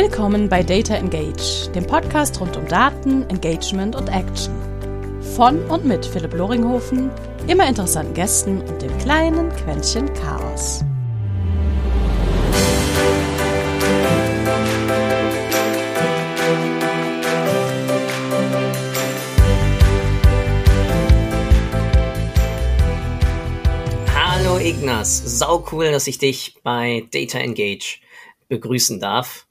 Willkommen bei Data Engage, dem Podcast rund um Daten, Engagement und Action. Von und mit Philipp Loringhofen, immer interessanten Gästen und dem kleinen Quäntchen Chaos. Hallo Ignas, sau cool, dass ich dich bei Data Engage begrüßen darf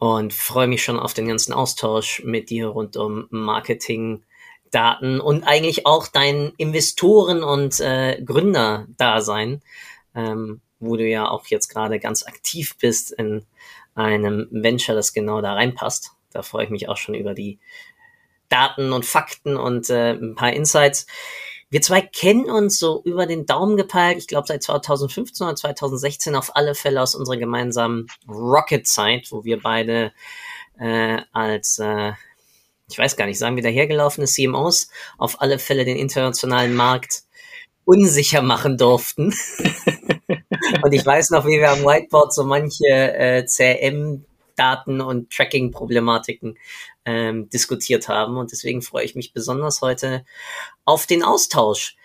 und freue mich schon auf den ganzen Austausch mit dir rund um Marketing, Daten und eigentlich auch dein Investoren- und äh, Gründerdasein, ähm, wo du ja auch jetzt gerade ganz aktiv bist in einem Venture, das genau da reinpasst. Da freue ich mich auch schon über die Daten und Fakten und äh, ein paar Insights. Wir zwei kennen uns so über den Daumen gepeilt, ich glaube seit 2015 oder 2016 auf alle Fälle aus unserer gemeinsamen Rocket-Zeit, wo wir beide äh, als, äh, ich weiß gar nicht, sagen wir dahergelaufene CMOs auf alle Fälle den internationalen Markt unsicher machen durften. und ich weiß noch, wie wir am Whiteboard so manche äh, CRM Daten und Tracking-Problematiken ähm, diskutiert haben. Und deswegen freue ich mich besonders heute auf den Austausch.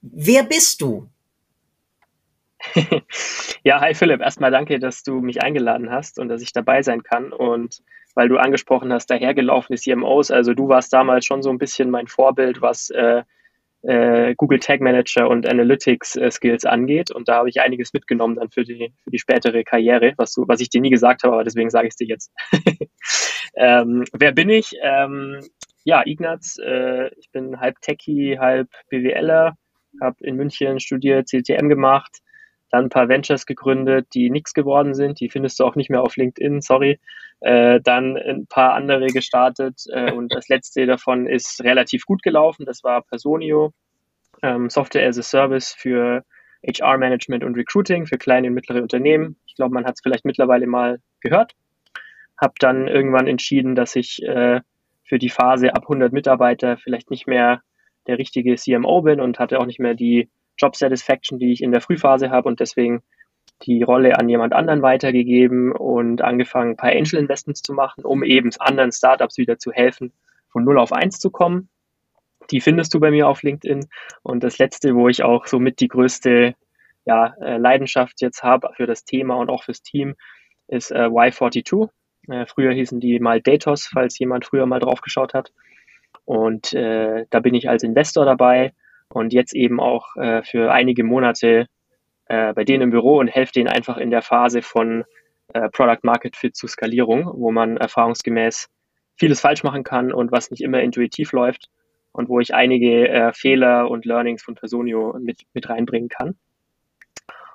Wer bist du? ja, hi Philipp. Erstmal danke, dass du mich eingeladen hast und dass ich dabei sein kann. Und weil du angesprochen hast, dahergelaufene CMOs, also du warst damals schon so ein bisschen mein Vorbild, was äh, äh, Google Tag Manager und Analytics äh, Skills angeht. Und da habe ich einiges mitgenommen dann für die, für die spätere Karriere, was, du, was ich dir nie gesagt habe, aber deswegen sage ich es dir jetzt. ähm, wer bin ich? Ähm, ja, Ignaz, äh, ich bin halb Techie, halb BWLer, habe in München studiert, CTM gemacht, dann ein paar Ventures gegründet, die nichts geworden sind. Die findest du auch nicht mehr auf LinkedIn, sorry. Äh, dann ein paar andere gestartet äh, und das letzte davon ist relativ gut gelaufen. Das war Personio, ähm, Software as a Service für HR-Management und Recruiting für kleine und mittlere Unternehmen. Ich glaube, man hat es vielleicht mittlerweile mal gehört. Habe dann irgendwann entschieden, dass ich äh, für die Phase ab 100 Mitarbeiter vielleicht nicht mehr der richtige CMO bin und hatte auch nicht mehr die Job Satisfaction, die ich in der Frühphase habe und deswegen die Rolle an jemand anderen weitergegeben und angefangen, ein paar Angel Investments zu machen, um eben anderen Startups wieder zu helfen, von 0 auf 1 zu kommen. Die findest du bei mir auf LinkedIn. Und das letzte, wo ich auch somit die größte ja, äh, Leidenschaft jetzt habe für das Thema und auch fürs Team, ist äh, Y42. Äh, früher hießen die mal Datos, falls jemand früher mal drauf geschaut hat. Und äh, da bin ich als Investor dabei und jetzt eben auch äh, für einige Monate äh, bei denen im Büro und helfe denen einfach in der Phase von äh, Product Market Fit zu Skalierung, wo man erfahrungsgemäß vieles falsch machen kann und was nicht immer intuitiv läuft und wo ich einige Fehler und Learnings von Personio mit, mit reinbringen kann.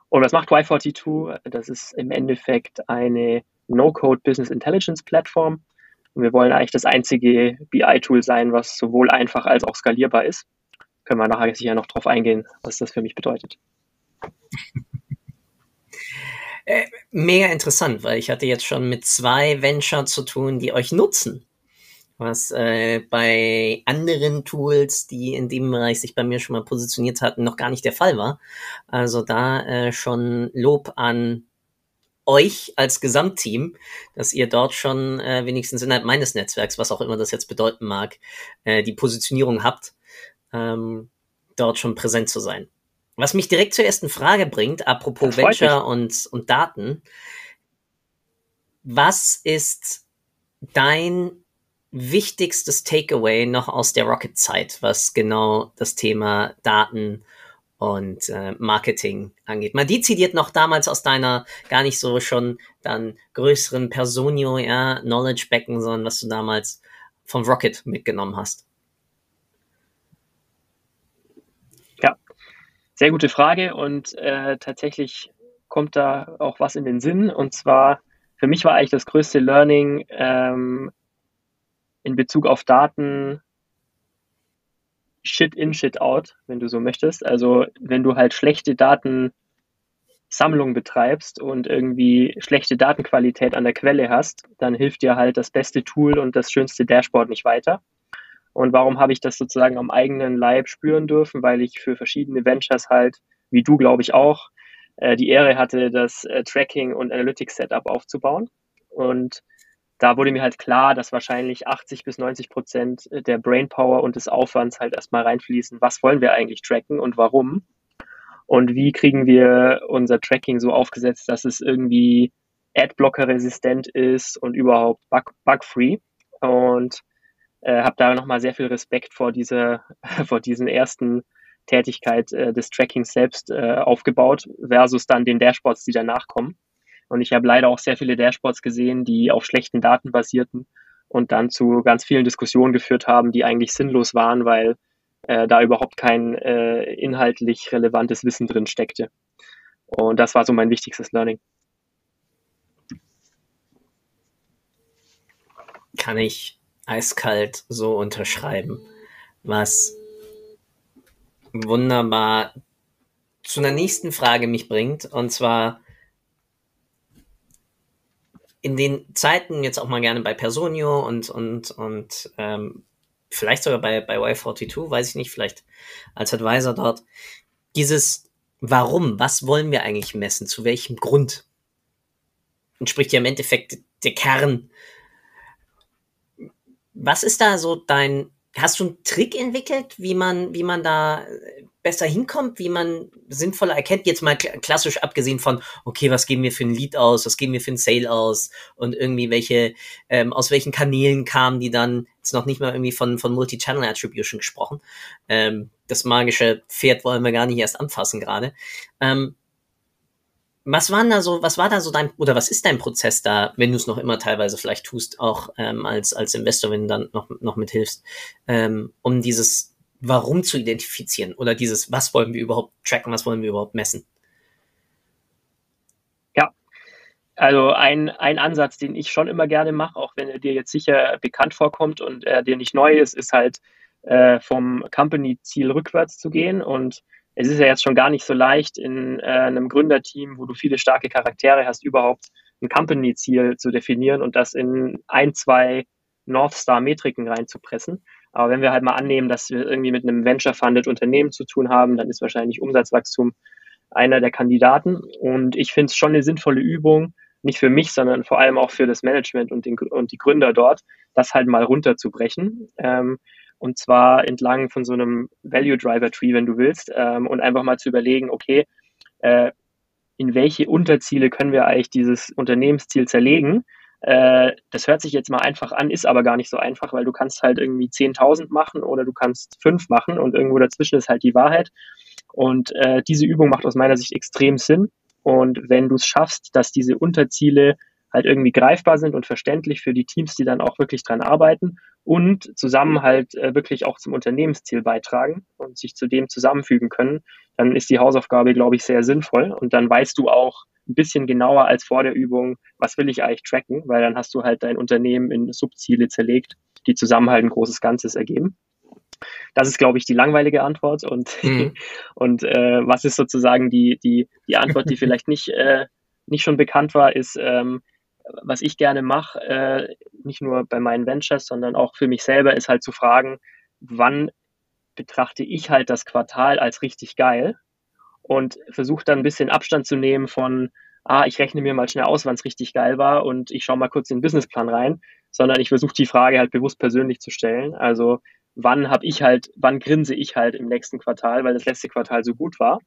Und was macht Y42? Das ist im Endeffekt eine No-Code Business Intelligence Plattform. Und wir wollen eigentlich das einzige BI-Tool sein, was sowohl einfach als auch skalierbar ist können wir nachher sicher noch drauf eingehen, was das für mich bedeutet. Äh, mega interessant, weil ich hatte jetzt schon mit zwei Venture zu tun, die euch nutzen. Was äh, bei anderen Tools, die in dem Bereich sich bei mir schon mal positioniert hatten, noch gar nicht der Fall war. Also da äh, schon Lob an euch als Gesamtteam, dass ihr dort schon äh, wenigstens innerhalb meines Netzwerks, was auch immer das jetzt bedeuten mag, äh, die Positionierung habt ähm, dort schon präsent zu sein. Was mich direkt zur ersten Frage bringt, apropos Venture und, und Daten. Was ist dein wichtigstes Takeaway noch aus der Rocket-Zeit, was genau das Thema Daten und äh, Marketing angeht? Mal dezidiert noch damals aus deiner gar nicht so schon dann größeren Personio, ja, Knowledge-Becken, sondern was du damals vom Rocket mitgenommen hast. Sehr gute Frage und äh, tatsächlich kommt da auch was in den Sinn. Und zwar, für mich war eigentlich das größte Learning ähm, in Bezug auf Daten Shit in, Shit out, wenn du so möchtest. Also wenn du halt schlechte Datensammlung betreibst und irgendwie schlechte Datenqualität an der Quelle hast, dann hilft dir halt das beste Tool und das schönste Dashboard nicht weiter. Und warum habe ich das sozusagen am eigenen Leib spüren dürfen? Weil ich für verschiedene Ventures halt, wie du glaube ich auch, äh, die Ehre hatte, das äh, Tracking und Analytics Setup aufzubauen. Und da wurde mir halt klar, dass wahrscheinlich 80 bis 90 Prozent der Brainpower und des Aufwands halt erstmal reinfließen. Was wollen wir eigentlich tracken und warum? Und wie kriegen wir unser Tracking so aufgesetzt, dass es irgendwie Adblocker-resistent ist und überhaupt bug-free? Und äh, habe da nochmal sehr viel Respekt vor dieser, vor diesen ersten Tätigkeit äh, des Trackings selbst äh, aufgebaut, versus dann den Dashboards, die danach kommen. Und ich habe leider auch sehr viele Dashboards gesehen, die auf schlechten Daten basierten und dann zu ganz vielen Diskussionen geführt haben, die eigentlich sinnlos waren, weil äh, da überhaupt kein äh, inhaltlich relevantes Wissen drin steckte. Und das war so mein wichtigstes Learning. Kann ich eiskalt so unterschreiben, was wunderbar zu einer nächsten Frage mich bringt, und zwar in den Zeiten jetzt auch mal gerne bei Personio und und und ähm, vielleicht sogar bei bei Y42, weiß ich nicht, vielleicht als Advisor dort. Dieses Warum, was wollen wir eigentlich messen, zu welchem Grund? Entspricht ja im Endeffekt der Kern. Was ist da so dein, hast du einen Trick entwickelt, wie man, wie man da besser hinkommt, wie man sinnvoller erkennt, jetzt mal klassisch abgesehen von, okay, was geben wir für ein Lead aus, was geben wir für ein Sale aus und irgendwie welche, ähm, aus welchen Kanälen kamen die dann, jetzt noch nicht mal irgendwie von, von Multi-Channel Attribution gesprochen. Ähm, das magische Pferd wollen wir gar nicht erst anfassen gerade. Ähm, was waren da so, was war da so dein, oder was ist dein Prozess da, wenn du es noch immer teilweise vielleicht tust, auch ähm, als, als Investor, wenn du dann noch, noch mithilfst, ähm, um dieses Warum zu identifizieren oder dieses, was wollen wir überhaupt tracken, was wollen wir überhaupt messen? Ja, also ein, ein Ansatz, den ich schon immer gerne mache, auch wenn er dir jetzt sicher bekannt vorkommt und er dir nicht neu ist, ist halt äh, vom Company-Ziel rückwärts zu gehen und es ist ja jetzt schon gar nicht so leicht, in äh, einem Gründerteam, wo du viele starke Charaktere hast, überhaupt ein Company-Ziel zu definieren und das in ein, zwei North Star-Metriken reinzupressen. Aber wenn wir halt mal annehmen, dass wir irgendwie mit einem Venture-Funded Unternehmen zu tun haben, dann ist wahrscheinlich Umsatzwachstum einer der Kandidaten. Und ich finde es schon eine sinnvolle Übung, nicht für mich, sondern vor allem auch für das Management und, den, und die Gründer dort, das halt mal runterzubrechen. Ähm, und zwar entlang von so einem Value Driver Tree, wenn du willst, ähm, und einfach mal zu überlegen, okay, äh, in welche Unterziele können wir eigentlich dieses Unternehmensziel zerlegen? Äh, das hört sich jetzt mal einfach an, ist aber gar nicht so einfach, weil du kannst halt irgendwie 10.000 machen oder du kannst fünf machen und irgendwo dazwischen ist halt die Wahrheit. Und äh, diese Übung macht aus meiner Sicht extrem Sinn. Und wenn du es schaffst, dass diese Unterziele halt irgendwie greifbar sind und verständlich für die Teams, die dann auch wirklich dran arbeiten und zusammen halt äh, wirklich auch zum Unternehmensziel beitragen und sich zu dem zusammenfügen können, dann ist die Hausaufgabe, glaube ich, sehr sinnvoll und dann weißt du auch ein bisschen genauer als vor der Übung, was will ich eigentlich tracken, weil dann hast du halt dein Unternehmen in Subziele zerlegt, die zusammen halt ein großes Ganzes ergeben. Das ist, glaube ich, die langweilige Antwort. Und, mhm. und äh, was ist sozusagen die, die, die Antwort, die vielleicht nicht, äh, nicht schon bekannt war, ist, ähm, was ich gerne mache, äh, nicht nur bei meinen Ventures, sondern auch für mich selber, ist halt zu fragen, wann betrachte ich halt das Quartal als richtig geil und versuche dann ein bisschen Abstand zu nehmen von, ah, ich rechne mir mal schnell aus, wann es richtig geil war und ich schaue mal kurz in den Businessplan rein, sondern ich versuche die Frage halt bewusst persönlich zu stellen. Also wann habe ich halt, wann grinse ich halt im nächsten Quartal, weil das letzte Quartal so gut war.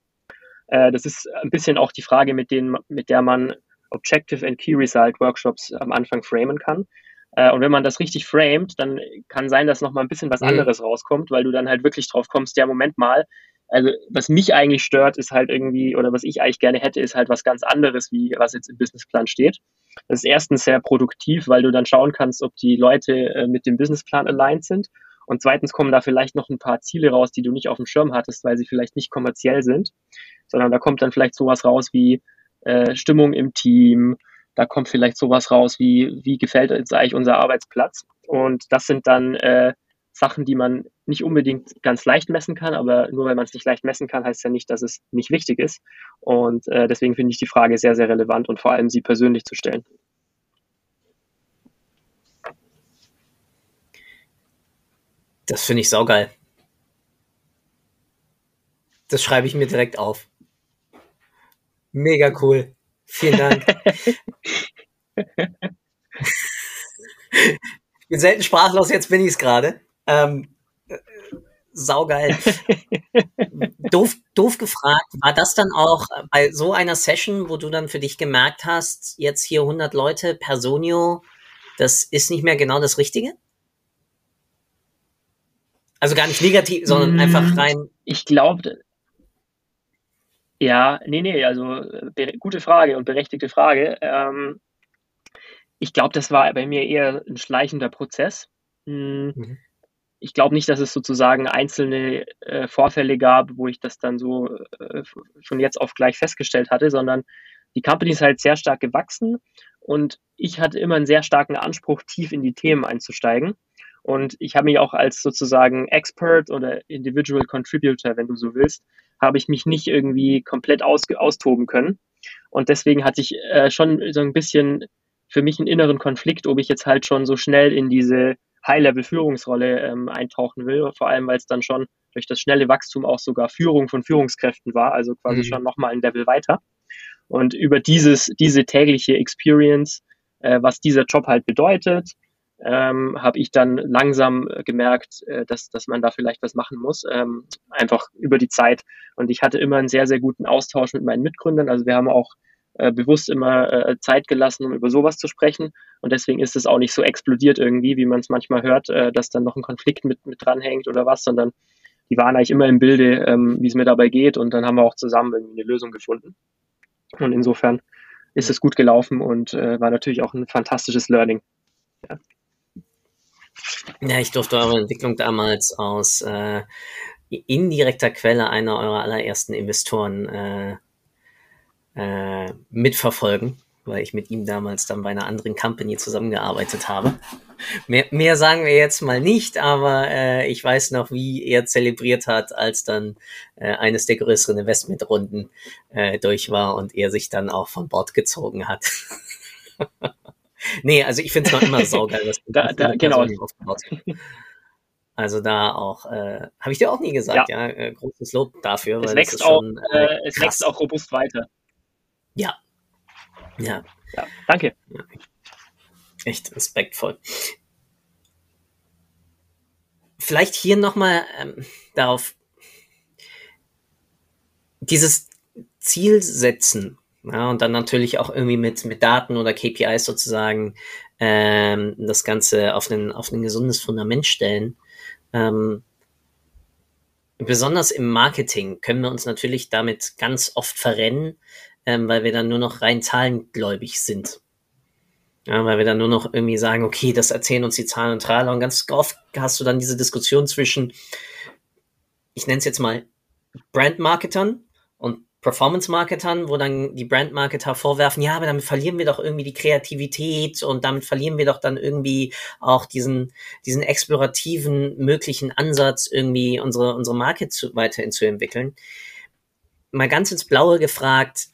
Äh, das ist ein bisschen auch die Frage, mit, denen, mit der man Objective and Key Result Workshops am Anfang framen kann. Äh, und wenn man das richtig framet, dann kann sein, dass noch mal ein bisschen was mhm. anderes rauskommt, weil du dann halt wirklich drauf kommst, der Moment mal, also was mich eigentlich stört, ist halt irgendwie, oder was ich eigentlich gerne hätte, ist halt was ganz anderes, wie was jetzt im Businessplan steht. Das ist erstens sehr produktiv, weil du dann schauen kannst, ob die Leute äh, mit dem Businessplan aligned sind. Und zweitens kommen da vielleicht noch ein paar Ziele raus, die du nicht auf dem Schirm hattest, weil sie vielleicht nicht kommerziell sind, sondern da kommt dann vielleicht sowas raus wie, äh, Stimmung im Team. Da kommt vielleicht sowas raus wie, wie gefällt uns eigentlich unser Arbeitsplatz? Und das sind dann äh, Sachen, die man nicht unbedingt ganz leicht messen kann, aber nur weil man es nicht leicht messen kann, heißt ja nicht, dass es nicht wichtig ist. Und äh, deswegen finde ich die Frage sehr, sehr relevant und vor allem sie persönlich zu stellen. Das finde ich saugeil. Das schreibe ich mir direkt auf. Mega cool. Vielen Dank. ich bin selten sprachlos, jetzt bin ich es gerade. Ähm, saugeil. doof, doof gefragt, war das dann auch bei so einer Session, wo du dann für dich gemerkt hast, jetzt hier 100 Leute, Personio, das ist nicht mehr genau das Richtige? Also gar nicht negativ, sondern mm, einfach rein. Ich glaube, ja, nee, nee, also gute Frage und berechtigte Frage. Ähm, ich glaube, das war bei mir eher ein schleichender Prozess. Hm, mhm ich glaube nicht, dass es sozusagen einzelne äh, Vorfälle gab, wo ich das dann so äh, von jetzt auf gleich festgestellt hatte, sondern die Company ist halt sehr stark gewachsen und ich hatte immer einen sehr starken Anspruch, tief in die Themen einzusteigen. Und ich habe mich auch als sozusagen Expert oder Individual Contributor, wenn du so willst, habe ich mich nicht irgendwie komplett aus, austoben können. Und deswegen hatte ich äh, schon so ein bisschen für mich einen inneren Konflikt, ob ich jetzt halt schon so schnell in diese High-Level-Führungsrolle ähm, eintauchen will, vor allem weil es dann schon durch das schnelle Wachstum auch sogar Führung von Führungskräften war, also quasi mhm. schon nochmal ein Level weiter. Und über dieses, diese tägliche Experience, äh, was dieser Job halt bedeutet, ähm, habe ich dann langsam gemerkt, äh, dass, dass man da vielleicht was machen muss, ähm, einfach über die Zeit. Und ich hatte immer einen sehr, sehr guten Austausch mit meinen Mitgründern. Also wir haben auch äh, bewusst immer äh, Zeit gelassen, um über sowas zu sprechen. Und deswegen ist es auch nicht so explodiert irgendwie, wie man es manchmal hört, äh, dass dann noch ein Konflikt mit, mit dranhängt oder was, sondern die waren eigentlich immer im Bilde, ähm, wie es mir dabei geht. Und dann haben wir auch zusammen irgendwie eine Lösung gefunden. Und insofern ist es gut gelaufen und äh, war natürlich auch ein fantastisches Learning. Ja. Ja, ich durfte eure Entwicklung damals aus äh, indirekter Quelle einer eurer allerersten Investoren äh, äh, mitverfolgen, weil ich mit ihm damals dann bei einer anderen Company zusammengearbeitet habe. Mehr, mehr sagen wir jetzt mal nicht, aber äh, ich weiß noch, wie er zelebriert hat, als dann äh, eines der größeren Investmentrunden äh, durch war und er sich dann auch von Bord gezogen hat. nee, also ich finde es noch immer saugeil, was du da, da, genau. aufgebaut Also da auch, äh, habe ich dir auch nie gesagt, ja, ja äh, großes Lob dafür. Es wächst auch, schon, äh, es wächst auch robust weiter. Ja. Ja. ja danke. Ja. Echt respektvoll. Vielleicht hier nochmal ähm, darauf, dieses Ziel setzen, ja, und dann natürlich auch irgendwie mit, mit Daten oder KPIs sozusagen ähm, das Ganze auf ein, auf ein gesundes Fundament stellen. Ähm, besonders im Marketing können wir uns natürlich damit ganz oft verrennen, ähm, weil wir dann nur noch rein zahlengläubig sind. Ja, weil wir dann nur noch irgendwie sagen, okay, das erzählen uns die Zahlen und Trailer. Und ganz oft hast du dann diese Diskussion zwischen, ich nenne es jetzt mal Brandmarketern Performance-Marketern, wo dann die Brand-Marketer vorwerfen, ja, aber damit verlieren wir doch irgendwie die Kreativität und damit verlieren wir doch dann irgendwie auch diesen, diesen explorativen möglichen Ansatz, irgendwie unsere, unsere Marke zu, weiterhin zu entwickeln. Mal ganz ins Blaue gefragt,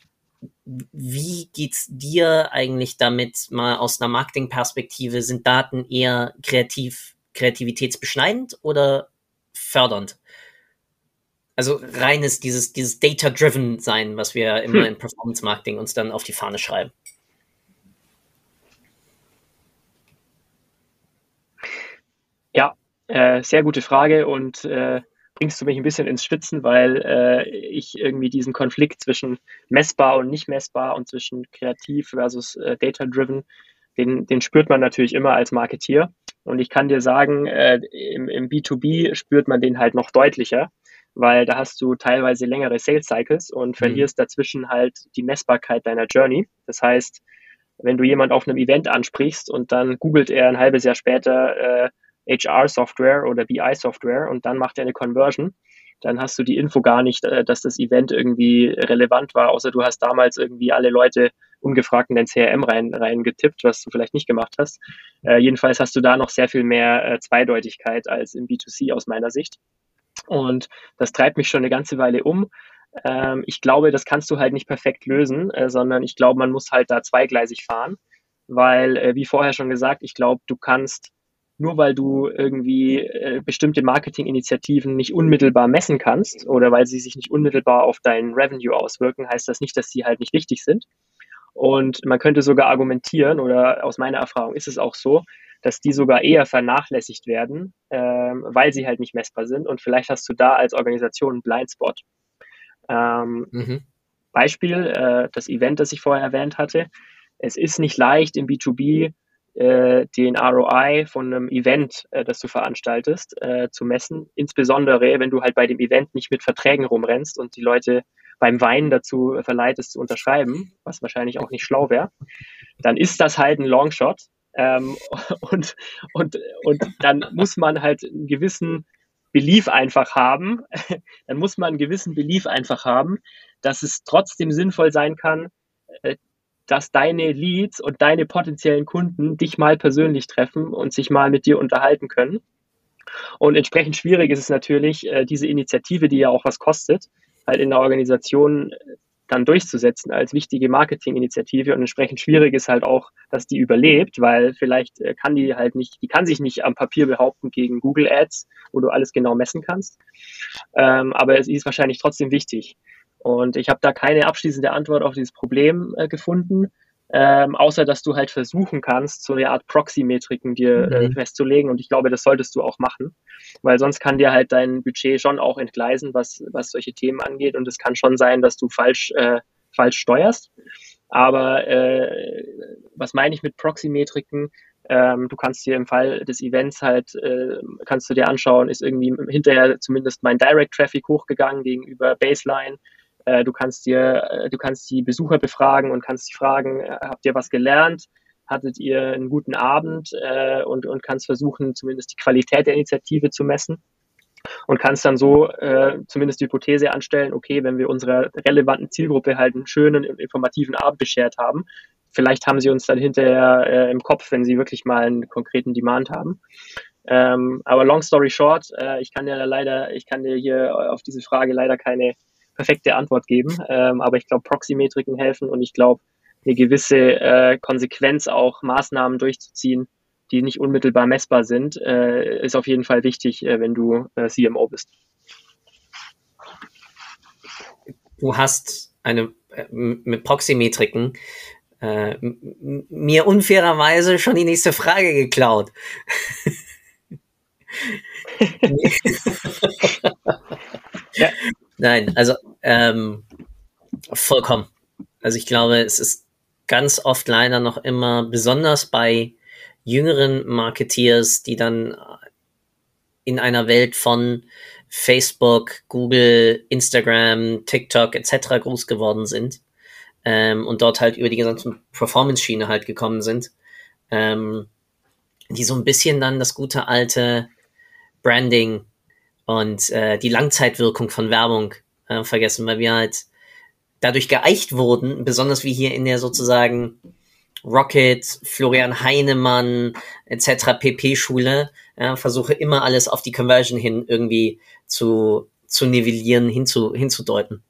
wie geht's dir eigentlich damit mal aus einer Marketingperspektive? Sind Daten eher kreativ, kreativitätsbeschneidend oder fördernd? Also reines dieses, dieses Data-driven sein, was wir immer hm. in Performance Marketing uns dann auf die Fahne schreiben. Ja, äh, sehr gute Frage und äh, bringst du mich ein bisschen ins Schwitzen, weil äh, ich irgendwie diesen Konflikt zwischen messbar und nicht messbar und zwischen kreativ versus äh, data-driven, den, den spürt man natürlich immer als Marketier. Und ich kann dir sagen, äh, im, im B2B spürt man den halt noch deutlicher, weil da hast du teilweise längere Sales Cycles und mhm. verlierst mhm. dazwischen halt die Messbarkeit deiner Journey. Das heißt, wenn du jemand auf einem Event ansprichst und dann googelt er ein halbes Jahr später, äh, HR-Software oder BI-Software und dann macht er eine Conversion, dann hast du die Info gar nicht, äh, dass das Event irgendwie relevant war, außer du hast damals irgendwie alle Leute ungefragt in dein CRM rein, rein getippt, was du vielleicht nicht gemacht hast. Äh, jedenfalls hast du da noch sehr viel mehr äh, Zweideutigkeit als im B2C aus meiner Sicht. Und das treibt mich schon eine ganze Weile um. Ähm, ich glaube, das kannst du halt nicht perfekt lösen, äh, sondern ich glaube, man muss halt da zweigleisig fahren, weil, äh, wie vorher schon gesagt, ich glaube, du kannst nur weil du irgendwie äh, bestimmte Marketinginitiativen nicht unmittelbar messen kannst oder weil sie sich nicht unmittelbar auf dein Revenue auswirken, heißt das nicht, dass sie halt nicht wichtig sind. Und man könnte sogar argumentieren, oder aus meiner Erfahrung ist es auch so, dass die sogar eher vernachlässigt werden, ähm, weil sie halt nicht messbar sind. Und vielleicht hast du da als Organisation einen Blindspot. Ähm, mhm. Beispiel, äh, das Event, das ich vorher erwähnt hatte. Es ist nicht leicht im B2B äh, den ROI von einem Event, äh, das du veranstaltest, äh, zu messen. Insbesondere, wenn du halt bei dem Event nicht mit Verträgen rumrennst und die Leute beim Weinen dazu verleitest zu unterschreiben, was wahrscheinlich auch nicht schlau wäre, dann ist das halt ein Longshot. Ähm, und, und, und dann muss man halt einen gewissen Belief einfach haben, dann muss man einen gewissen Belief einfach haben, dass es trotzdem sinnvoll sein kann, äh, dass deine Leads und deine potenziellen Kunden dich mal persönlich treffen und sich mal mit dir unterhalten können. Und entsprechend schwierig ist es natürlich, äh, diese Initiative, die ja auch was kostet, halt in der Organisation dann durchzusetzen als wichtige Marketinginitiative und entsprechend schwierig ist halt auch, dass die überlebt, weil vielleicht äh, kann die halt nicht, die kann sich nicht am Papier behaupten gegen Google Ads, wo du alles genau messen kannst. Ähm, aber es ist wahrscheinlich trotzdem wichtig. Und ich habe da keine abschließende Antwort auf dieses Problem äh, gefunden, ähm, außer dass du halt versuchen kannst, so eine Art Proxy-Metriken dir äh, mhm. festzulegen. Und ich glaube, das solltest du auch machen, weil sonst kann dir halt dein Budget schon auch entgleisen, was, was solche Themen angeht. Und es kann schon sein, dass du falsch, äh, falsch steuerst. Aber äh, was meine ich mit Proxy-Metriken? Ähm, du kannst dir im Fall des Events halt, äh, kannst du dir anschauen, ist irgendwie hinterher zumindest mein Direct Traffic hochgegangen gegenüber Baseline äh, du kannst dir, äh, du kannst die Besucher befragen und kannst die fragen, äh, habt ihr was gelernt? Hattet ihr einen guten Abend? Äh, und, und kannst versuchen, zumindest die Qualität der Initiative zu messen und kannst dann so äh, zumindest die Hypothese anstellen, okay, wenn wir unserer relevanten Zielgruppe halt einen schönen, informativen Abend beschert haben, vielleicht haben sie uns dann hinterher äh, im Kopf, wenn sie wirklich mal einen konkreten Demand haben. Ähm, aber long story short, äh, ich kann dir leider, ich kann dir hier auf diese Frage leider keine perfekte Antwort geben. Ähm, aber ich glaube, Proxy-Metriken helfen und ich glaube, eine gewisse äh, Konsequenz auch Maßnahmen durchzuziehen, die nicht unmittelbar messbar sind, äh, ist auf jeden Fall wichtig, äh, wenn du äh, CMO bist. Du hast eine äh, mit Proxy-Metriken äh, mir unfairerweise schon die nächste Frage geklaut. ja. Nein, also ähm, vollkommen. Also ich glaube, es ist ganz oft leider noch immer, besonders bei jüngeren Marketeers, die dann in einer Welt von Facebook, Google, Instagram, TikTok etc. groß geworden sind ähm, und dort halt über die gesamte Performance-Schiene halt gekommen sind, ähm, die so ein bisschen dann das gute alte Branding und äh, die Langzeitwirkung von Werbung äh, vergessen, weil wir halt dadurch geeicht wurden, besonders wie hier in der sozusagen Rocket, Florian Heinemann etc. PP-Schule, ja, versuche immer alles auf die Conversion hin irgendwie zu, zu nivellieren, hinzu, hinzudeuten.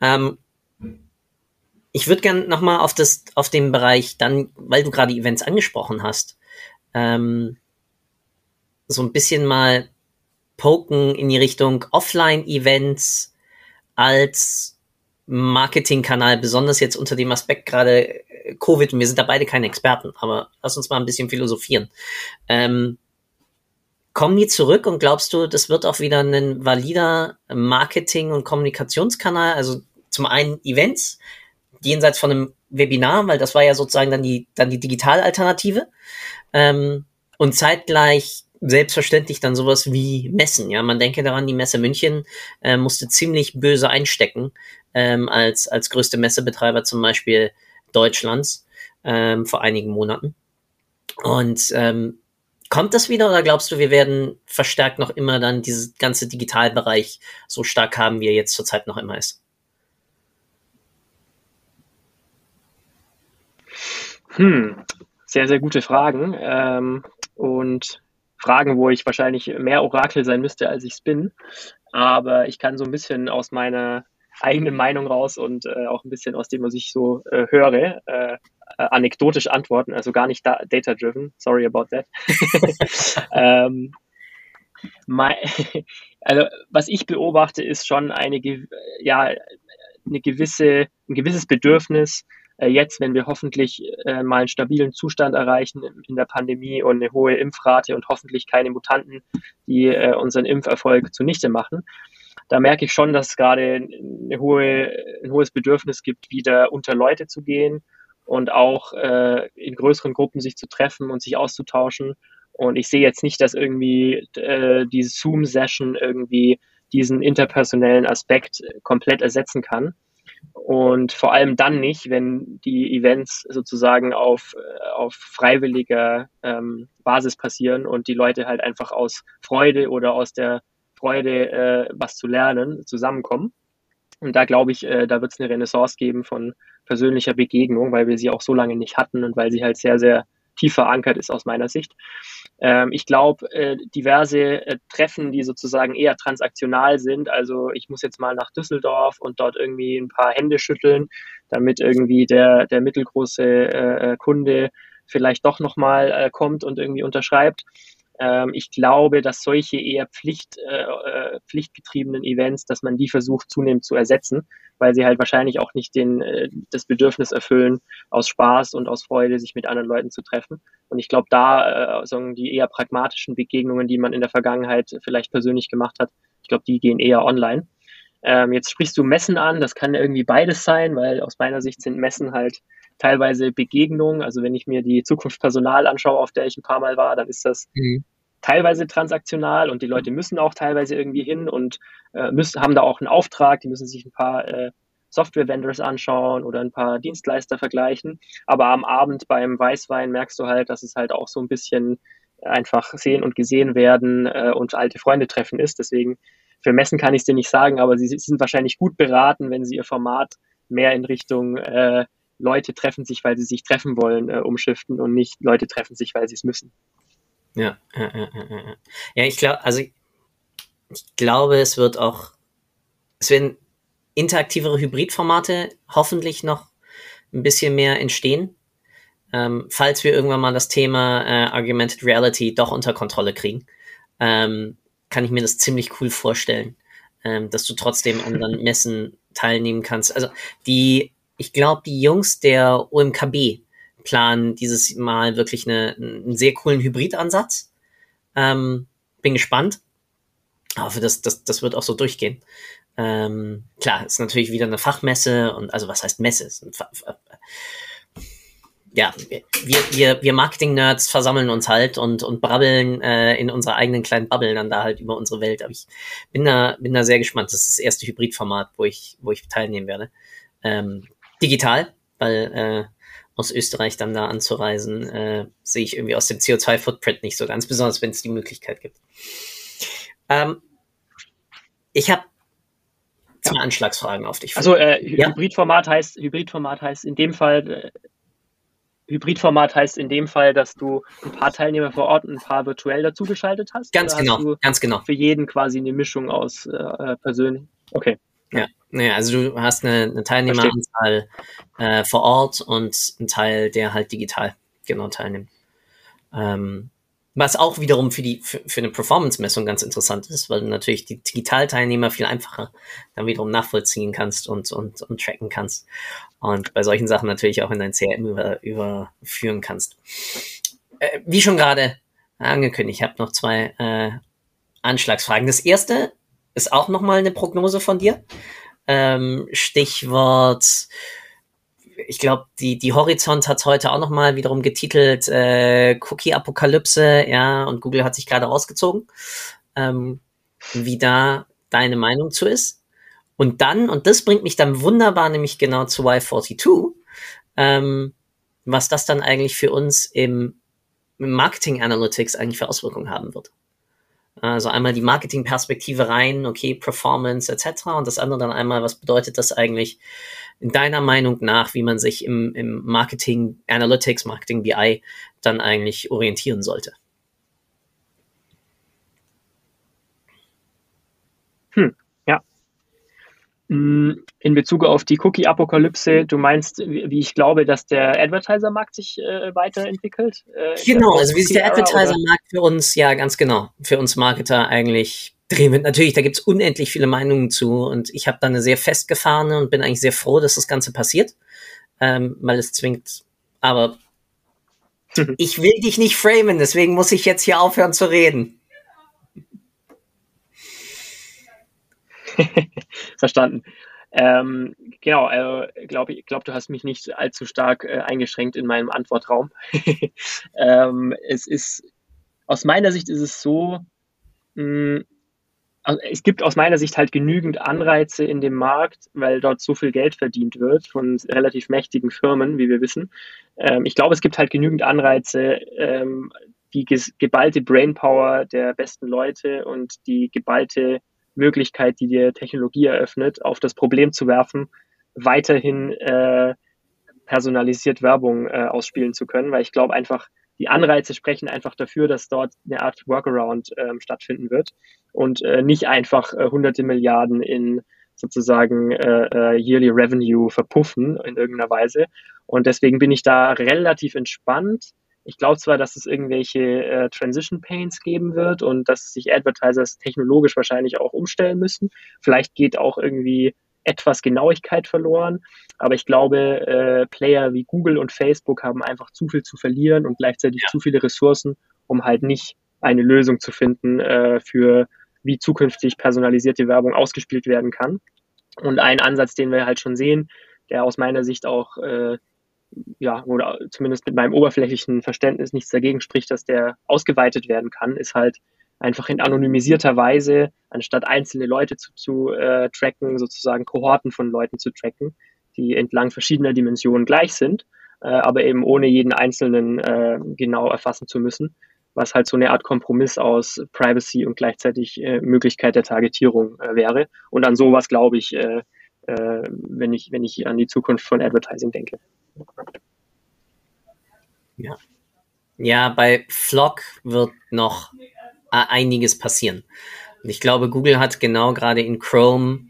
Ähm, ich würde gern nochmal auf das, auf den Bereich dann, weil du gerade Events angesprochen hast, ähm, so ein bisschen mal poken in die Richtung Offline-Events als Marketingkanal, besonders jetzt unter dem Aspekt gerade äh, Covid. Wir sind da beide keine Experten, aber lass uns mal ein bisschen philosophieren. Ähm, kommen die zurück und glaubst du, das wird auch wieder ein valider Marketing- und Kommunikationskanal? Also zum einen Events, jenseits von einem Webinar, weil das war ja sozusagen dann die, dann die Digitalalternative. Ähm, und zeitgleich selbstverständlich dann sowas wie Messen. Ja, man denke daran, die Messe München äh, musste ziemlich böse einstecken ähm, als als größte Messebetreiber zum Beispiel Deutschlands ähm, vor einigen Monaten. Und ähm, kommt das wieder oder glaubst du, wir werden verstärkt noch immer dann dieses ganze Digitalbereich so stark haben, wie er jetzt zurzeit noch immer ist? Hm, sehr, sehr gute Fragen. Ähm, und Fragen, wo ich wahrscheinlich mehr Orakel sein müsste, als ich es bin. Aber ich kann so ein bisschen aus meiner eigenen Meinung raus und äh, auch ein bisschen aus dem, was ich so äh, höre, äh, äh anekdotisch antworten, also gar nicht da data-driven. Sorry about that. ähm, mein, also was ich beobachte, ist schon eine, ja, eine gewisse, ein gewisses Bedürfnis jetzt, wenn wir hoffentlich äh, mal einen stabilen Zustand erreichen in der Pandemie und eine hohe Impfrate und hoffentlich keine Mutanten, die äh, unseren Impferfolg zunichte machen, da merke ich schon, dass es gerade hohe, ein hohes Bedürfnis gibt, wieder unter Leute zu gehen und auch äh, in größeren Gruppen sich zu treffen und sich auszutauschen. Und ich sehe jetzt nicht, dass irgendwie äh, diese Zoom-Session irgendwie diesen interpersonellen Aspekt komplett ersetzen kann. Und vor allem dann nicht, wenn die Events sozusagen auf, auf freiwilliger ähm, Basis passieren und die Leute halt einfach aus Freude oder aus der Freude, äh, was zu lernen, zusammenkommen. Und da glaube ich, äh, da wird es eine Renaissance geben von persönlicher Begegnung, weil wir sie auch so lange nicht hatten und weil sie halt sehr, sehr tief verankert ist aus meiner Sicht. Ähm, ich glaube, äh, diverse äh, Treffen, die sozusagen eher transaktional sind, also ich muss jetzt mal nach Düsseldorf und dort irgendwie ein paar Hände schütteln, damit irgendwie der, der mittelgroße äh, Kunde vielleicht doch nochmal äh, kommt und irgendwie unterschreibt. Ähm, ich glaube, dass solche eher Pflicht, äh, äh, pflichtgetriebenen Events, dass man die versucht zunehmend zu ersetzen, weil sie halt wahrscheinlich auch nicht den, äh, das Bedürfnis erfüllen, aus Spaß und aus Freude sich mit anderen Leuten zu treffen. Und ich glaube, da äh, sagen die eher pragmatischen Begegnungen, die man in der Vergangenheit vielleicht persönlich gemacht hat, ich glaube, die gehen eher online. Ähm, jetzt sprichst du Messen an, das kann irgendwie beides sein, weil aus meiner Sicht sind Messen halt teilweise Begegnungen. Also wenn ich mir die Zukunft Personal anschaue, auf der ich ein paar Mal war, dann ist das mhm. teilweise transaktional und die Leute müssen auch teilweise irgendwie hin und äh, müssen, haben da auch einen Auftrag, die müssen sich ein paar äh, Software-Vendors anschauen oder ein paar Dienstleister vergleichen. Aber am Abend beim Weißwein merkst du halt, dass es halt auch so ein bisschen einfach sehen und gesehen werden äh, und alte Freunde treffen ist. Deswegen für Messen kann ich es dir nicht sagen, aber sie sind wahrscheinlich gut beraten, wenn sie ihr Format mehr in Richtung äh, Leute treffen sich, weil sie sich treffen wollen, äh, umschiften und nicht Leute treffen sich, weil sie es müssen. Ja, ja, ja, ja. ja ich glaube, also ich, glaube, es wird auch, es werden interaktivere Hybridformate hoffentlich noch ein bisschen mehr entstehen. Ähm, falls wir irgendwann mal das Thema äh, Argumented Reality doch unter Kontrolle kriegen, ähm, kann ich mir das ziemlich cool vorstellen, ähm, dass du trotzdem an Messen teilnehmen kannst. Also die ich glaube, die Jungs der OMKB planen dieses Mal wirklich eine, einen sehr coolen Hybridansatz. Ähm, bin gespannt. Ich hoffe, das, das, das wird auch so durchgehen. Ähm, klar, ist natürlich wieder eine Fachmesse und also was heißt Messe? ja, wir, wir, wir Marketing-Nerds versammeln uns halt und, und brabbeln äh, in unserer eigenen kleinen Bubble dann da halt über unsere Welt. Aber ich bin da, bin da sehr gespannt. Das ist das erste Hybridformat, wo ich, wo ich teilnehmen werde. Ähm, digital, weil äh, aus Österreich dann da anzureisen, äh, sehe ich irgendwie aus dem CO2-Footprint nicht so ganz, besonders wenn es die Möglichkeit gibt. Ähm, ich habe zwei ja. Anschlagsfragen auf dich. Also äh, ja? Hybridformat heißt Hybridformat heißt in dem Fall äh, Hybridformat heißt in dem Fall, dass du ein paar Teilnehmer vor Ort und ein paar virtuell dazugeschaltet hast. Ganz genau, ganz genau. Für jeden quasi eine Mischung aus äh, persönlich. Okay. Ja, naja, also du hast eine, eine Teilnehmeranzahl äh, vor Ort und einen Teil, der halt digital genau teilnimmt. Ähm, was auch wiederum für die für, für eine Performance-Messung ganz interessant ist, weil du natürlich die Digitalteilnehmer viel einfacher dann wiederum nachvollziehen kannst und, und, und tracken kannst. Und bei solchen Sachen natürlich auch in dein CRM über, überführen kannst. Äh, wie schon gerade angekündigt, ich habe noch zwei äh, Anschlagsfragen. Das erste ist auch nochmal eine Prognose von dir. Ähm, Stichwort, ich glaube, die, die Horizont hat heute auch nochmal wiederum getitelt äh, Cookie-Apokalypse, ja, und Google hat sich gerade rausgezogen. Ähm, wie da deine Meinung zu ist. Und dann, und das bringt mich dann wunderbar nämlich genau zu Y42, ähm, was das dann eigentlich für uns im, im Marketing Analytics eigentlich für Auswirkungen haben wird. Also einmal die Marketingperspektive rein, okay, Performance etc. Und das andere dann einmal, was bedeutet das eigentlich in deiner Meinung nach, wie man sich im, im Marketing Analytics, Marketing BI dann eigentlich orientieren sollte? Hm. Mm, in Bezug auf die Cookie-Apokalypse, du meinst, wie ich glaube, dass der Advertiser-Markt sich äh, weiterentwickelt? Äh, genau, also wie sich der Advertiser-Markt für uns, ja, ganz genau, für uns Marketer eigentlich drehen wird. Natürlich, da gibt's unendlich viele Meinungen zu und ich habe da eine sehr festgefahrene und bin eigentlich sehr froh, dass das Ganze passiert. ähm, weil es zwingt. Aber ich will dich nicht framen, deswegen muss ich jetzt hier aufhören zu reden. Verstanden. Ähm, genau, also glaube ich, glaube, du hast mich nicht allzu stark äh, eingeschränkt in meinem Antwortraum. ähm, es ist aus meiner Sicht ist es so, mh, also es gibt aus meiner Sicht halt genügend Anreize in dem Markt, weil dort so viel Geld verdient wird von relativ mächtigen Firmen, wie wir wissen. Ähm, ich glaube, es gibt halt genügend Anreize, ähm, die geballte Brainpower der besten Leute und die geballte Möglichkeit, die dir Technologie eröffnet, auf das Problem zu werfen, weiterhin äh, personalisiert Werbung äh, ausspielen zu können, weil ich glaube einfach, die Anreize sprechen einfach dafür, dass dort eine Art Workaround ähm, stattfinden wird und äh, nicht einfach äh, hunderte Milliarden in sozusagen äh, äh, Yearly Revenue verpuffen in irgendeiner Weise. Und deswegen bin ich da relativ entspannt. Ich glaube zwar, dass es irgendwelche äh, Transition Pains geben wird und dass sich Advertisers technologisch wahrscheinlich auch umstellen müssen. Vielleicht geht auch irgendwie etwas Genauigkeit verloren. Aber ich glaube, äh, Player wie Google und Facebook haben einfach zu viel zu verlieren und gleichzeitig ja. zu viele Ressourcen, um halt nicht eine Lösung zu finden äh, für wie zukünftig personalisierte Werbung ausgespielt werden kann. Und ein Ansatz, den wir halt schon sehen, der aus meiner Sicht auch, äh, ja, oder zumindest mit meinem oberflächlichen Verständnis nichts dagegen spricht, dass der ausgeweitet werden kann, ist halt einfach in anonymisierter Weise, anstatt einzelne Leute zu, zu äh, tracken, sozusagen Kohorten von Leuten zu tracken, die entlang verschiedener Dimensionen gleich sind, äh, aber eben ohne jeden einzelnen äh, genau erfassen zu müssen, was halt so eine Art Kompromiss aus Privacy und gleichzeitig äh, Möglichkeit der Targetierung äh, wäre. Und an sowas glaube ich, äh, wenn ich, wenn ich an die Zukunft von Advertising denke. Ja. Ja, bei Flock wird noch einiges passieren. Und ich glaube, Google hat genau gerade in Chrome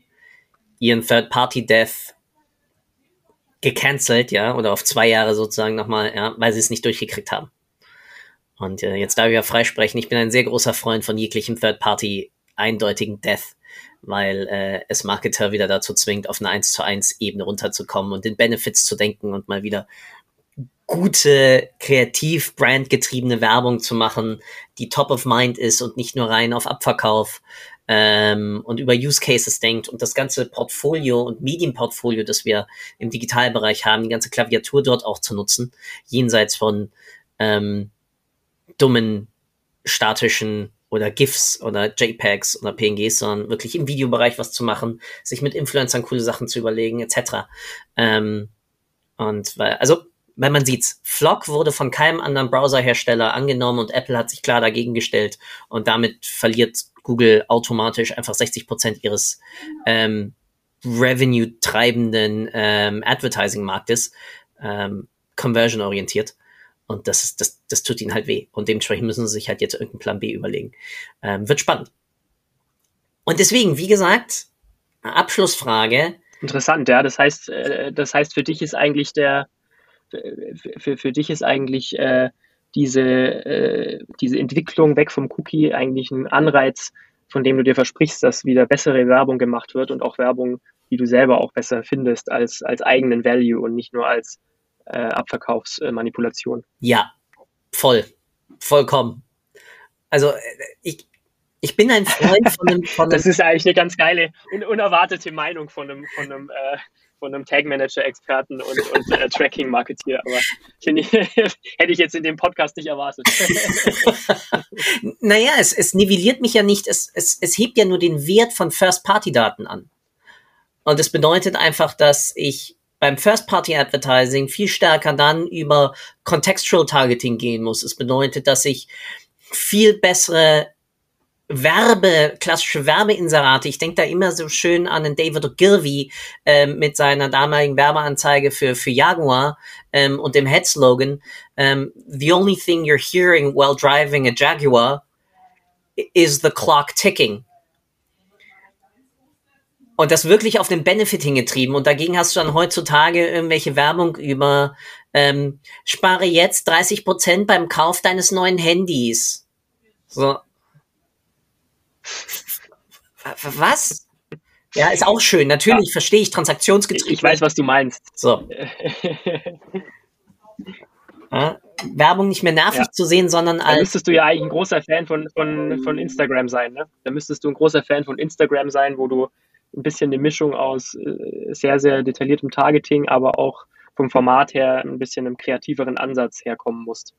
ihren Third-Party-Death gecancelt, ja, oder auf zwei Jahre sozusagen nochmal, ja, weil sie es nicht durchgekriegt haben. Und äh, jetzt darf ich ja freisprechen, ich bin ein sehr großer Freund von jeglichem Third-Party eindeutigen Death, weil äh, es Marketer wieder dazu zwingt, auf eine 1 zu 1 Ebene runterzukommen und den Benefits zu denken und mal wieder gute, kreativ brandgetriebene Werbung zu machen, die top of mind ist und nicht nur rein auf Abverkauf ähm, und über Use Cases denkt und das ganze Portfolio und Medienportfolio, das wir im Digitalbereich haben, die ganze Klaviatur dort auch zu nutzen, jenseits von ähm, dummen statischen oder GIFs oder JPEGs oder PNGs, sondern wirklich im Videobereich was zu machen, sich mit Influencern coole Sachen zu überlegen, etc. Ähm, und weil, also weil man sieht's, Flock wurde von keinem anderen Browserhersteller angenommen und Apple hat sich klar dagegen gestellt und damit verliert Google automatisch einfach 60 Prozent ihres ähm, Revenue-treibenden ähm, Advertising-Marktes ähm, conversion-orientiert. Und das, das, das tut ihnen halt weh. Und dementsprechend müssen sie sich halt jetzt irgendeinen Plan B überlegen. Ähm, wird spannend. Und deswegen, wie gesagt, Abschlussfrage. Interessant, ja. Das heißt, äh, das heißt, für dich ist eigentlich der, für, für dich ist eigentlich äh, diese, äh, diese Entwicklung weg vom Cookie eigentlich ein Anreiz, von dem du dir versprichst, dass wieder bessere Werbung gemacht wird und auch Werbung, die du selber auch besser findest als, als eigenen Value und nicht nur als äh, Abverkaufsmanipulation. Ja, voll. Vollkommen. Also äh, ich, ich bin ein Freund von einem, von einem Das ist eigentlich eine ganz geile, un unerwartete Meinung von einem, von einem äh, von einem Tag Manager Experten und, und äh, Tracking Marketeer, aber ich, hätte ich jetzt in dem Podcast nicht erwartet. naja, es, es nivelliert mich ja nicht, es, es, es hebt ja nur den Wert von First Party Daten an. Und es bedeutet einfach, dass ich beim First Party Advertising viel stärker dann über Contextual Targeting gehen muss. Es bedeutet, dass ich viel bessere Werbe, klassische Werbeinserate. Ich denke da immer so schön an den David Ogilvy äh, mit seiner damaligen Werbeanzeige für, für Jaguar ähm, und dem Headslogan ähm, The only thing you're hearing while driving a Jaguar is the clock ticking. Und das wirklich auf den Benefit hingetrieben. Und dagegen hast du dann heutzutage irgendwelche Werbung über ähm, spare jetzt 30% beim Kauf deines neuen Handys. So, was? Ja, ist auch schön. Natürlich ja. verstehe ich transaktionsgetrieben. Ich weiß, was du meinst. So. ja, Werbung nicht mehr nervig ja. zu sehen, sondern als. Da müsstest du ja eigentlich ein großer Fan von, von, von Instagram sein, ne? Da müsstest du ein großer Fan von Instagram sein, wo du ein bisschen eine Mischung aus äh, sehr, sehr detailliertem Targeting, aber auch vom Format her ein bisschen einem kreativeren Ansatz herkommen musst.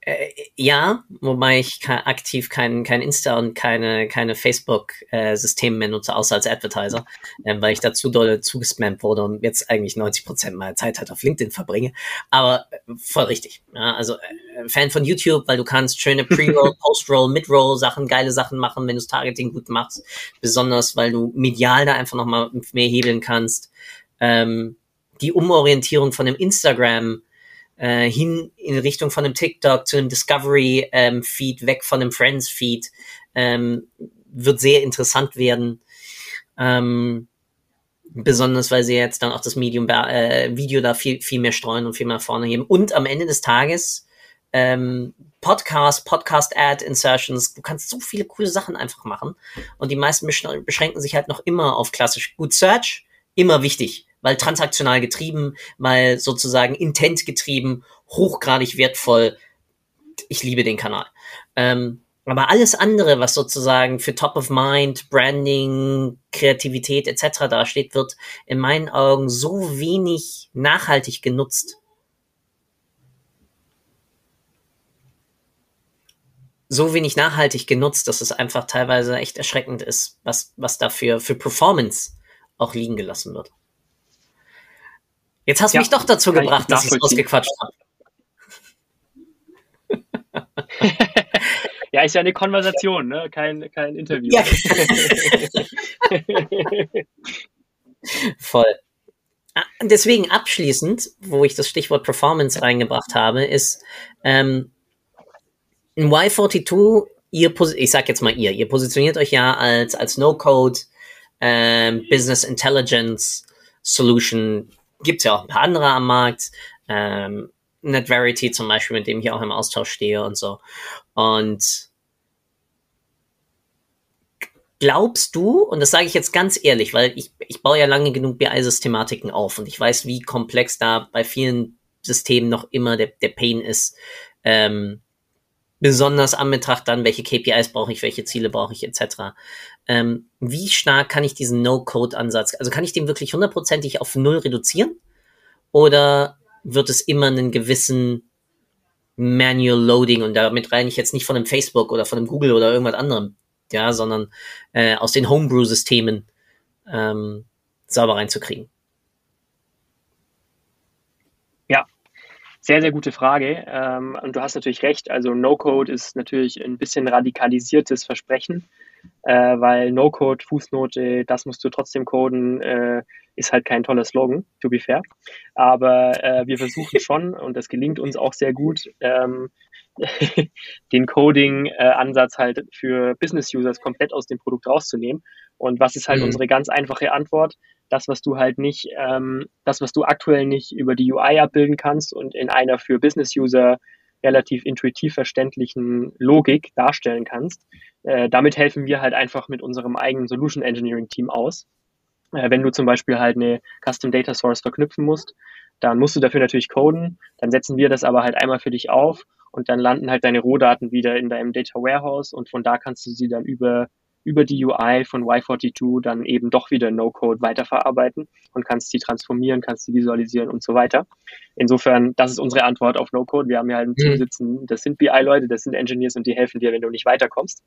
Äh, ja, wobei ich aktiv kein, kein Insta und keine, keine Facebook-Systeme äh, mehr nutze, außer als Advertiser, äh, weil ich da zu doll zugespammt wurde und jetzt eigentlich 90 Prozent meiner Zeit halt auf LinkedIn verbringe. Aber äh, voll richtig. Ja, also äh, Fan von YouTube, weil du kannst schöne Pre-Roll, Post-Roll, Mid-Roll Sachen, geile Sachen machen, wenn du Targeting gut machst. Besonders, weil du medial da einfach nochmal mehr hebeln kannst. Ähm, die Umorientierung von dem Instagram äh, hin in Richtung von einem TikTok zu einem Discovery ähm, Feed, weg von einem Friends Feed, ähm, wird sehr interessant werden. Ähm, besonders weil sie jetzt dann auch das Medium äh, Video da viel viel mehr streuen und viel mehr vorne heben. Und am Ende des Tages ähm, Podcast, Podcast Ad Insertions, du kannst so viele coole Sachen einfach machen. Und die meisten beschränken sich halt noch immer auf klassisch. Gut Search, immer wichtig weil transaktional getrieben, weil sozusagen intent getrieben, hochgradig wertvoll. Ich liebe den Kanal. Ähm, aber alles andere, was sozusagen für Top of Mind, Branding, Kreativität etc. dasteht, wird in meinen Augen so wenig nachhaltig genutzt. So wenig nachhaltig genutzt, dass es einfach teilweise echt erschreckend ist, was, was dafür für Performance auch liegen gelassen wird. Jetzt hast du ja, mich doch dazu gebracht, dass ich es ausgequatscht habe. ja, ist ja eine Konversation, ne? kein, kein Interview. Ja. Voll. Ah, deswegen abschließend, wo ich das Stichwort Performance reingebracht habe, ist ähm, in Y42, ihr, ich sag jetzt mal ihr, ihr positioniert euch ja als, als No-Code ähm, Business Intelligence Solution gibt es ja auch ein paar andere am Markt. Ähm, NetVerity zum Beispiel, mit dem ich auch im Austausch stehe und so. Und glaubst du, und das sage ich jetzt ganz ehrlich, weil ich, ich baue ja lange genug BI-Systematiken auf und ich weiß, wie komplex da bei vielen Systemen noch immer der, der Pain ist, ähm, besonders an Betracht dann, welche KPIs brauche ich, welche Ziele brauche ich, etc. Ähm, wie stark kann ich diesen No-Code-Ansatz, also kann ich den wirklich hundertprozentig auf Null reduzieren? Oder wird es immer einen gewissen Manual Loading und damit rein ich jetzt nicht von einem Facebook oder von einem Google oder irgendwas anderem, ja, sondern äh, aus den Homebrew-Systemen ähm, sauber reinzukriegen? Sehr, sehr gute Frage. Ähm, und du hast natürlich recht. Also No-Code ist natürlich ein bisschen radikalisiertes Versprechen, äh, weil No-Code, Fußnote, das musst du trotzdem coden, äh, ist halt kein toller Slogan, to be fair. Aber äh, wir versuchen schon, und das gelingt uns auch sehr gut, ähm, den Coding-Ansatz halt für Business-Users komplett aus dem Produkt rauszunehmen. Und was ist halt mhm. unsere ganz einfache Antwort? das, was du halt nicht, ähm, das, was du aktuell nicht über die UI abbilden kannst und in einer für Business-User relativ intuitiv verständlichen Logik darstellen kannst. Äh, damit helfen wir halt einfach mit unserem eigenen Solution Engineering Team aus. Äh, wenn du zum Beispiel halt eine Custom Data Source verknüpfen musst, dann musst du dafür natürlich coden. Dann setzen wir das aber halt einmal für dich auf und dann landen halt deine Rohdaten wieder in deinem Data Warehouse und von da kannst du sie dann über über die UI von Y42 dann eben doch wieder No-Code weiterverarbeiten und kannst sie transformieren, kannst sie visualisieren und so weiter. Insofern, das ist unsere Antwort auf No-Code. Wir haben ja ein Team mhm. sitzen, das sind BI-Leute, das sind Engineers und die helfen dir, wenn du nicht weiterkommst.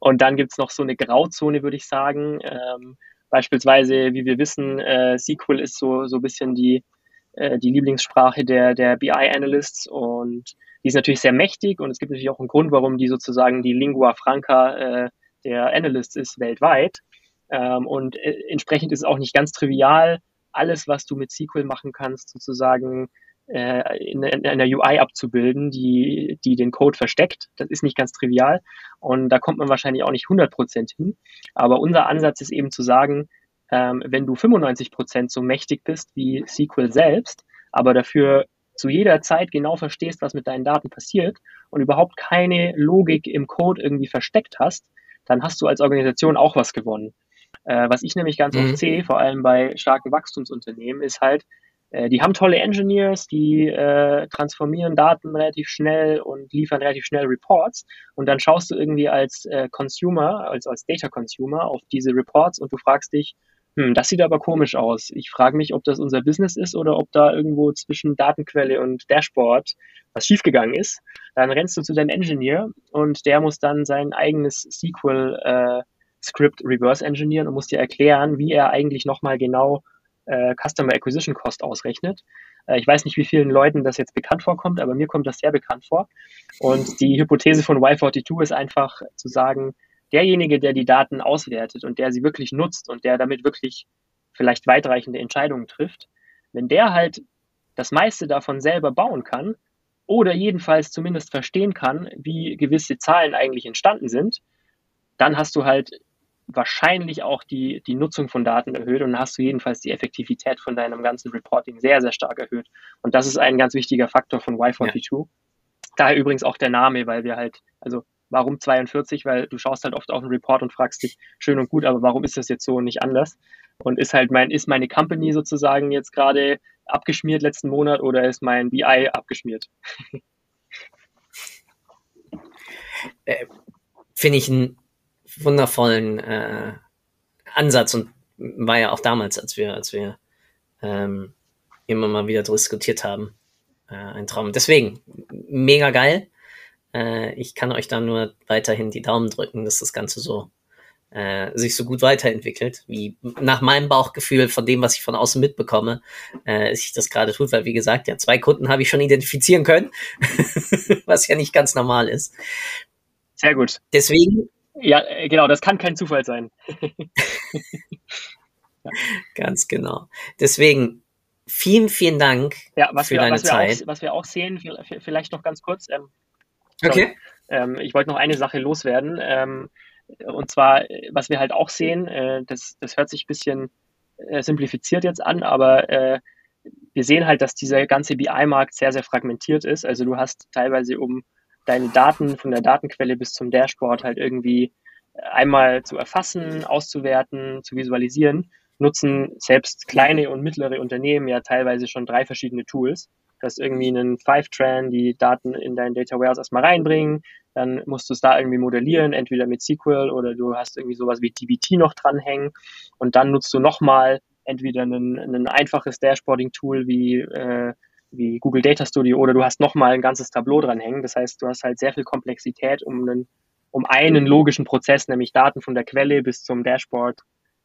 Und dann gibt es noch so eine Grauzone, würde ich sagen. Ähm, beispielsweise, wie wir wissen, äh, SQL ist so, so ein bisschen die, äh, die Lieblingssprache der, der BI-Analysts und die ist natürlich sehr mächtig und es gibt natürlich auch einen Grund, warum die sozusagen die Lingua Franca äh, der Analysts ist weltweit. Ähm, und äh, entsprechend ist es auch nicht ganz trivial, alles, was du mit SQL machen kannst, sozusagen äh, in, in einer UI abzubilden, die, die den Code versteckt. Das ist nicht ganz trivial und da kommt man wahrscheinlich auch nicht 100% hin. Aber unser Ansatz ist eben zu sagen, ähm, wenn du 95% so mächtig bist wie SQL selbst, aber dafür zu jeder Zeit genau verstehst, was mit deinen Daten passiert und überhaupt keine Logik im Code irgendwie versteckt hast, dann hast du als Organisation auch was gewonnen. Äh, was ich nämlich ganz mhm. oft sehe, vor allem bei starken Wachstumsunternehmen, ist halt, äh, die haben tolle Engineers, die äh, transformieren Daten relativ schnell und liefern relativ schnell Reports. Und dann schaust du irgendwie als äh, Consumer, als, als Data Consumer auf diese Reports und du fragst dich, hm, das sieht aber komisch aus. Ich frage mich, ob das unser Business ist oder ob da irgendwo zwischen Datenquelle und Dashboard was schiefgegangen ist. Dann rennst du zu deinem Engineer und der muss dann sein eigenes SQL äh, reverse engineeren und muss dir erklären, wie er eigentlich nochmal genau äh, Customer Acquisition Cost ausrechnet. Äh, ich weiß nicht, wie vielen Leuten das jetzt bekannt vorkommt, aber mir kommt das sehr bekannt vor. Und die Hypothese von Y42 ist einfach zu sagen, derjenige, der die Daten auswertet und der sie wirklich nutzt und der damit wirklich vielleicht weitreichende Entscheidungen trifft, wenn der halt das meiste davon selber bauen kann oder jedenfalls zumindest verstehen kann, wie gewisse Zahlen eigentlich entstanden sind, dann hast du halt wahrscheinlich auch die, die Nutzung von Daten erhöht und hast du jedenfalls die Effektivität von deinem ganzen Reporting sehr, sehr stark erhöht. Und das ist ein ganz wichtiger Faktor von Y42. Ja. Daher übrigens auch der Name, weil wir halt, also Warum 42? Weil du schaust halt oft auf einen Report und fragst dich, schön und gut, aber warum ist das jetzt so und nicht anders? Und ist halt mein, ist meine Company sozusagen jetzt gerade abgeschmiert letzten Monat oder ist mein BI abgeschmiert? Äh, Finde ich einen wundervollen äh, Ansatz und war ja auch damals, als wir, als wir ähm, immer mal wieder diskutiert haben, äh, ein Traum. Deswegen, mega geil. Äh, ich kann euch da nur weiterhin die Daumen drücken, dass das Ganze so äh, sich so gut weiterentwickelt, wie nach meinem Bauchgefühl von dem, was ich von außen mitbekomme, äh, sich das gerade tut, weil wie gesagt, ja, zwei Kunden habe ich schon identifizieren können, was ja nicht ganz normal ist. Sehr gut. Deswegen. Ja, äh, genau, das kann kein Zufall sein. ja. Ganz genau. Deswegen vielen, vielen Dank ja, was für wir, deine was Zeit. Auch, was wir auch sehen, vielleicht noch ganz kurz, ähm, Okay. Ähm, ich wollte noch eine Sache loswerden. Ähm, und zwar, was wir halt auch sehen, äh, das, das hört sich ein bisschen äh, simplifiziert jetzt an, aber äh, wir sehen halt, dass dieser ganze BI-Markt sehr, sehr fragmentiert ist. Also du hast teilweise, um deine Daten von der Datenquelle bis zum Dashboard halt irgendwie einmal zu erfassen, auszuwerten, zu visualisieren, nutzen selbst kleine und mittlere Unternehmen ja teilweise schon drei verschiedene Tools. Du hast irgendwie einen Fivetran, die Daten in dein Data Warehouse erstmal reinbringen, dann musst du es da irgendwie modellieren, entweder mit SQL oder du hast irgendwie sowas wie DBT noch dranhängen und dann nutzt du nochmal entweder ein, ein einfaches Dashboarding-Tool wie, äh, wie Google Data Studio oder du hast nochmal ein ganzes Tableau dranhängen. Das heißt, du hast halt sehr viel Komplexität, um einen, um einen logischen Prozess, nämlich Daten von der Quelle bis zum Dashboard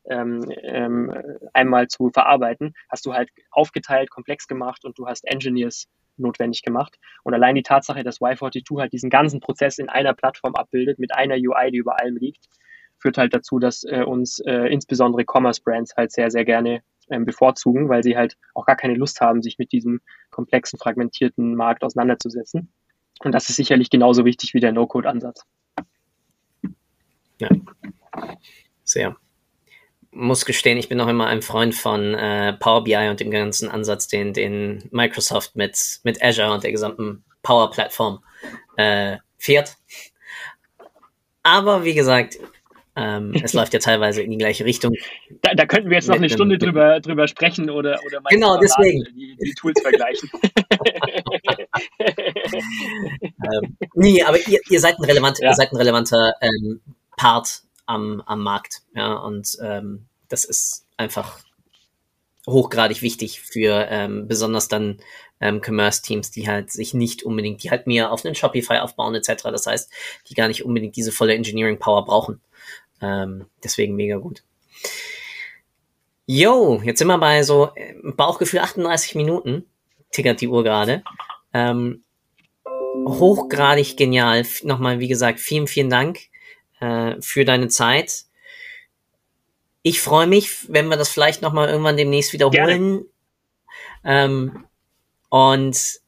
ähm, ähm, einmal zu verarbeiten, hast du halt aufgeteilt, komplex gemacht und du hast Engineers notwendig gemacht. Und allein die Tatsache, dass Y42 halt diesen ganzen Prozess in einer Plattform abbildet, mit einer UI, die über allem liegt, führt halt dazu, dass äh, uns äh, insbesondere Commerce-Brands halt sehr, sehr gerne ähm, bevorzugen, weil sie halt auch gar keine Lust haben, sich mit diesem komplexen, fragmentierten Markt auseinanderzusetzen. Und das ist sicherlich genauso wichtig wie der No-Code-Ansatz. Ja, sehr muss gestehen, ich bin noch immer ein Freund von äh, Power BI und dem ganzen Ansatz, den, den Microsoft mit, mit Azure und der gesamten Power-Plattform äh, fährt. Aber wie gesagt, ähm, es läuft ja teilweise in die gleiche Richtung. Da, da könnten wir jetzt noch eine Stunde drüber, drüber sprechen oder, oder genau, deswegen. Die, die, Tools vergleichen. ähm, nee, aber ihr, ihr seid ein relevanter, ja. ihr seid ein relevanter ähm, Part am, am Markt. Ja, und ähm, das ist einfach hochgradig wichtig für ähm, besonders dann ähm, Commerce-Teams, die halt sich nicht unbedingt, die halt mehr auf einen Shopify aufbauen etc. Das heißt, die gar nicht unbedingt diese volle Engineering-Power brauchen. Ähm, deswegen mega gut. Yo, jetzt sind wir bei so äh, Bauchgefühl 38 Minuten, tickert die Uhr gerade. Ähm, hochgradig genial. Nochmal, wie gesagt, vielen, vielen Dank äh, für deine Zeit. Ich freue mich, wenn wir das vielleicht noch mal irgendwann demnächst wiederholen. Ähm, und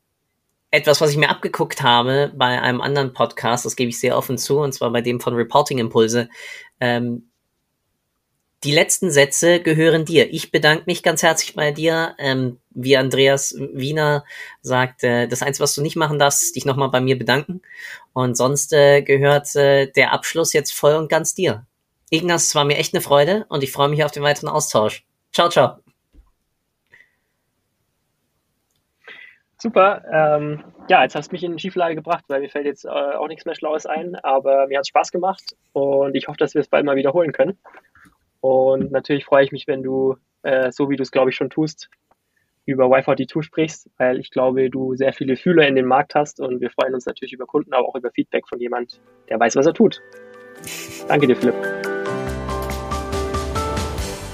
etwas, was ich mir abgeguckt habe bei einem anderen Podcast, das gebe ich sehr offen zu, und zwar bei dem von Reporting Impulse. Ähm, die letzten Sätze gehören dir. Ich bedanke mich ganz herzlich bei dir. Ähm, wie Andreas Wiener sagt, äh, das Einzige, was du nicht machen darfst, ist dich nochmal bei mir bedanken. Und sonst äh, gehört äh, der Abschluss jetzt voll und ganz dir. Ignaz, es war mir echt eine Freude und ich freue mich auf den weiteren Austausch. Ciao, ciao. Super. Ähm, ja, jetzt hast du mich in Schieflage gebracht, weil mir fällt jetzt äh, auch nichts mehr Schlaues ein, aber mir hat es Spaß gemacht und ich hoffe, dass wir es bald mal wiederholen können. Und natürlich freue ich mich, wenn du, äh, so wie du es, glaube ich, schon tust, über Y42 sprichst, weil ich glaube, du sehr viele Fühler in den Markt hast und wir freuen uns natürlich über Kunden, aber auch über Feedback von jemand, der weiß, was er tut. Danke dir, Philipp.